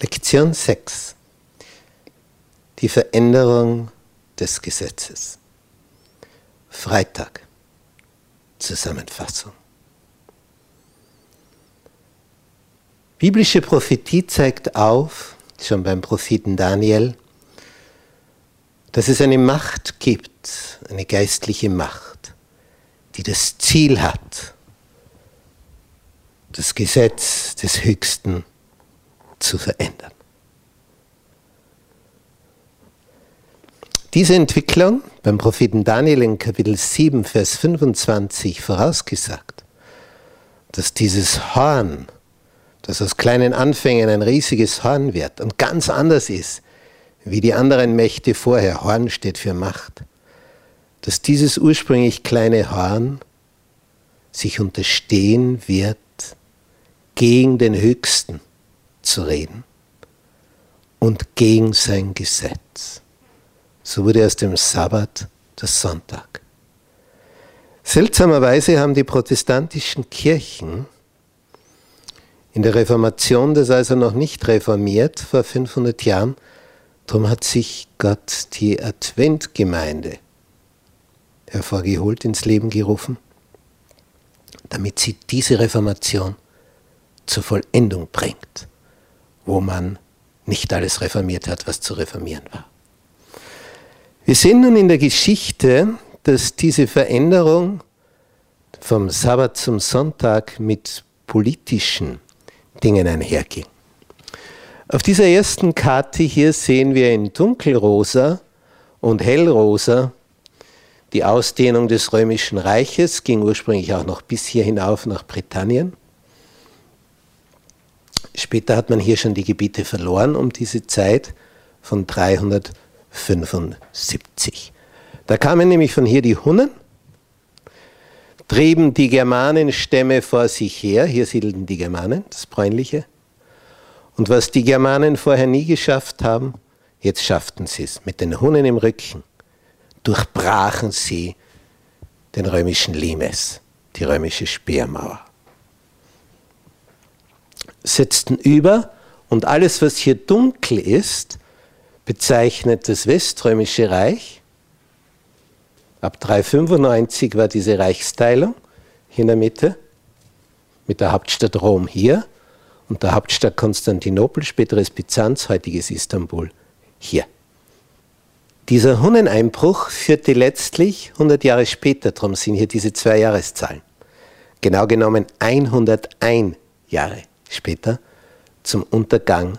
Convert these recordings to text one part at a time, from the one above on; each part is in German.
Lektion 6. Die Veränderung des Gesetzes. Freitag. Zusammenfassung. Biblische Prophetie zeigt auf, schon beim Propheten Daniel, dass es eine Macht gibt, eine geistliche Macht, die das Ziel hat, das Gesetz des Höchsten zu verändern. Diese Entwicklung beim Propheten Daniel in Kapitel 7, Vers 25 vorausgesagt, dass dieses Horn, das aus kleinen Anfängen ein riesiges Horn wird und ganz anders ist, wie die anderen Mächte vorher, Horn steht für Macht, dass dieses ursprünglich kleine Horn sich unterstehen wird gegen den Höchsten zu reden und gegen sein Gesetz. So wurde aus dem Sabbat der Sonntag. Seltsamerweise haben die protestantischen Kirchen in der Reformation, das also noch nicht reformiert, vor 500 Jahren, darum hat sich Gott die Adventgemeinde hervorgeholt, ins Leben gerufen, damit sie diese Reformation zur Vollendung bringt wo man nicht alles reformiert hat, was zu reformieren war. Wir sehen nun in der Geschichte, dass diese Veränderung vom Sabbat zum Sonntag mit politischen Dingen einherging. Auf dieser ersten Karte hier sehen wir in dunkelrosa und hellrosa die Ausdehnung des römischen Reiches, ging ursprünglich auch noch bis hier hinauf nach Britannien. Später hat man hier schon die Gebiete verloren um diese Zeit von 375. Da kamen nämlich von hier die Hunnen, trieben die Germanenstämme vor sich her, hier siedelten die Germanen, das Bräunliche. Und was die Germanen vorher nie geschafft haben, jetzt schafften sie es. Mit den Hunnen im Rücken durchbrachen sie den römischen Limes, die römische Speermauer setzten über und alles, was hier dunkel ist, bezeichnet das Weströmische Reich. Ab 395 war diese Reichsteilung hier in der Mitte mit der Hauptstadt Rom hier und der Hauptstadt Konstantinopel, späteres Byzanz, heutiges Istanbul hier. Dieser Hunneneinbruch führte letztlich 100 Jahre später, darum sind hier diese zwei Jahreszahlen, genau genommen 101 Jahre später zum Untergang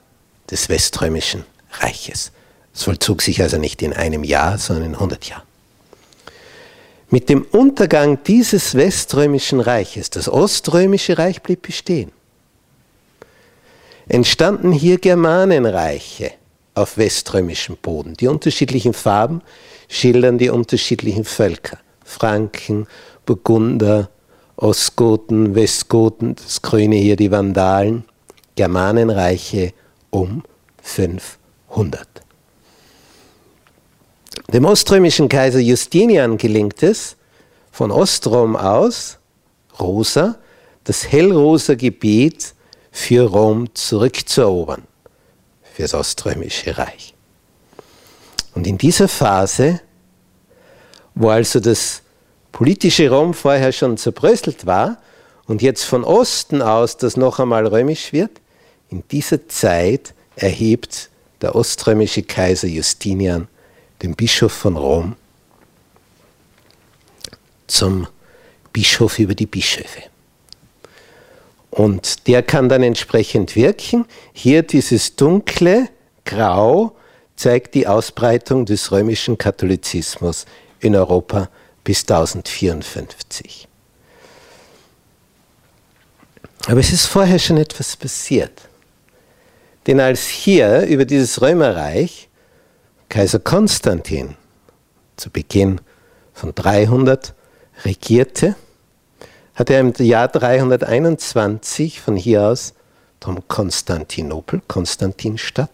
des Weströmischen Reiches. Es vollzog sich also nicht in einem Jahr, sondern in 100 Jahren. Mit dem Untergang dieses Weströmischen Reiches, das Oströmische Reich blieb bestehen, entstanden hier Germanenreiche auf weströmischem Boden. Die unterschiedlichen Farben schildern die unterschiedlichen Völker. Franken, Burgunder, Ostgoten, Westgoten, das Grüne hier die Vandalen, Germanenreiche um 500. Dem oströmischen Kaiser Justinian gelingt es, von Ostrom aus, Rosa, das hellrosa Gebiet für Rom zurückzuerobern, für das Oströmische Reich. Und in dieser Phase, wo also das politische Rom vorher schon zerbröselt war und jetzt von Osten aus das noch einmal römisch wird, in dieser Zeit erhebt der oströmische Kaiser Justinian den Bischof von Rom zum Bischof über die Bischöfe. Und der kann dann entsprechend wirken. Hier dieses dunkle Grau zeigt die Ausbreitung des römischen Katholizismus in Europa bis 1054. Aber es ist vorher schon etwas passiert. Denn als hier über dieses Römerreich Kaiser Konstantin zu Beginn von 300 regierte, hat er im Jahr 321 von hier aus, drum Konstantinopel, Konstantinstadt,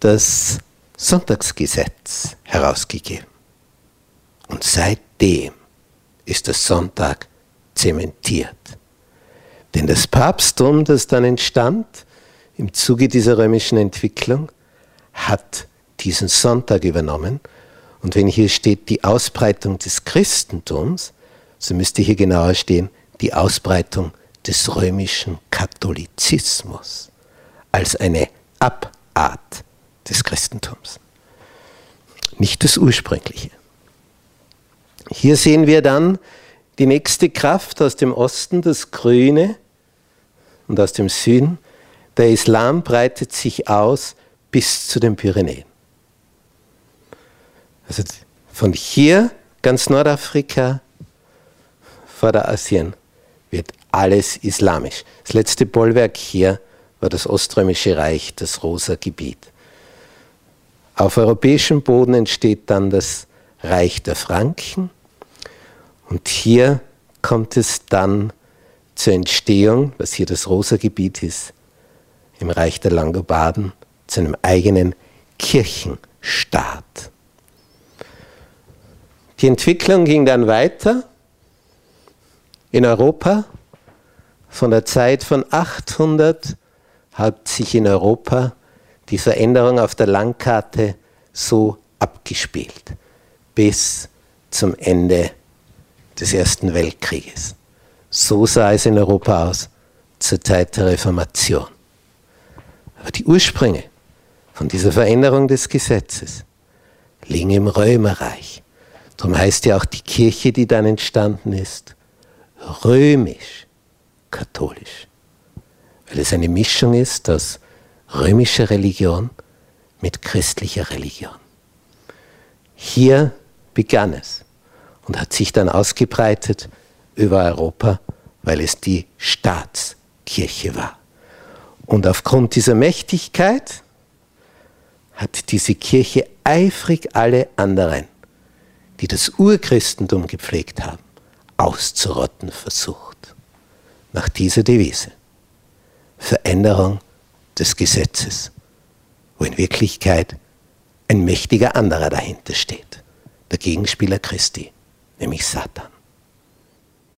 das Sonntagsgesetz herausgegeben. Und seitdem ist der Sonntag zementiert. Denn das Papsttum, das dann entstand, im Zuge dieser römischen Entwicklung hat diesen Sonntag übernommen. Und wenn hier steht die Ausbreitung des Christentums, so müsste hier genauer stehen die Ausbreitung des römischen Katholizismus als eine Abart des Christentums, nicht das ursprüngliche. Hier sehen wir dann die nächste Kraft aus dem Osten, das Grüne, und aus dem Süden. Der Islam breitet sich aus bis zu den Pyrenäen. Also von hier, ganz Nordafrika, Vorderasien, wird alles islamisch. Das letzte Bollwerk hier war das Oströmische Reich, das Rosa Gebiet. Auf europäischem Boden entsteht dann das Reich der Franken und hier kommt es dann zur Entstehung, was hier das Rosa Gebiet ist, im Reich der Langobarden, zu einem eigenen Kirchenstaat. Die Entwicklung ging dann weiter in Europa. Von der Zeit von 800 hat sich in Europa die Veränderung auf der Landkarte so abgespielt bis zum Ende des Ersten Weltkrieges. So sah es in Europa aus zur Zeit der Reformation. Aber die Ursprünge von dieser Veränderung des Gesetzes liegen im Römerreich. Darum heißt ja auch die Kirche, die dann entstanden ist, römisch-katholisch. Weil es eine Mischung ist aus römischer Religion mit christlicher Religion. Hier begann es und hat sich dann ausgebreitet über Europa, weil es die Staatskirche war. Und aufgrund dieser Mächtigkeit hat diese Kirche eifrig alle anderen, die das Urchristentum gepflegt haben, auszurotten versucht. Nach dieser Devise. Veränderung des Gesetzes, wo in Wirklichkeit ein mächtiger anderer dahinter steht, der Gegenspieler Christi, nämlich Satan.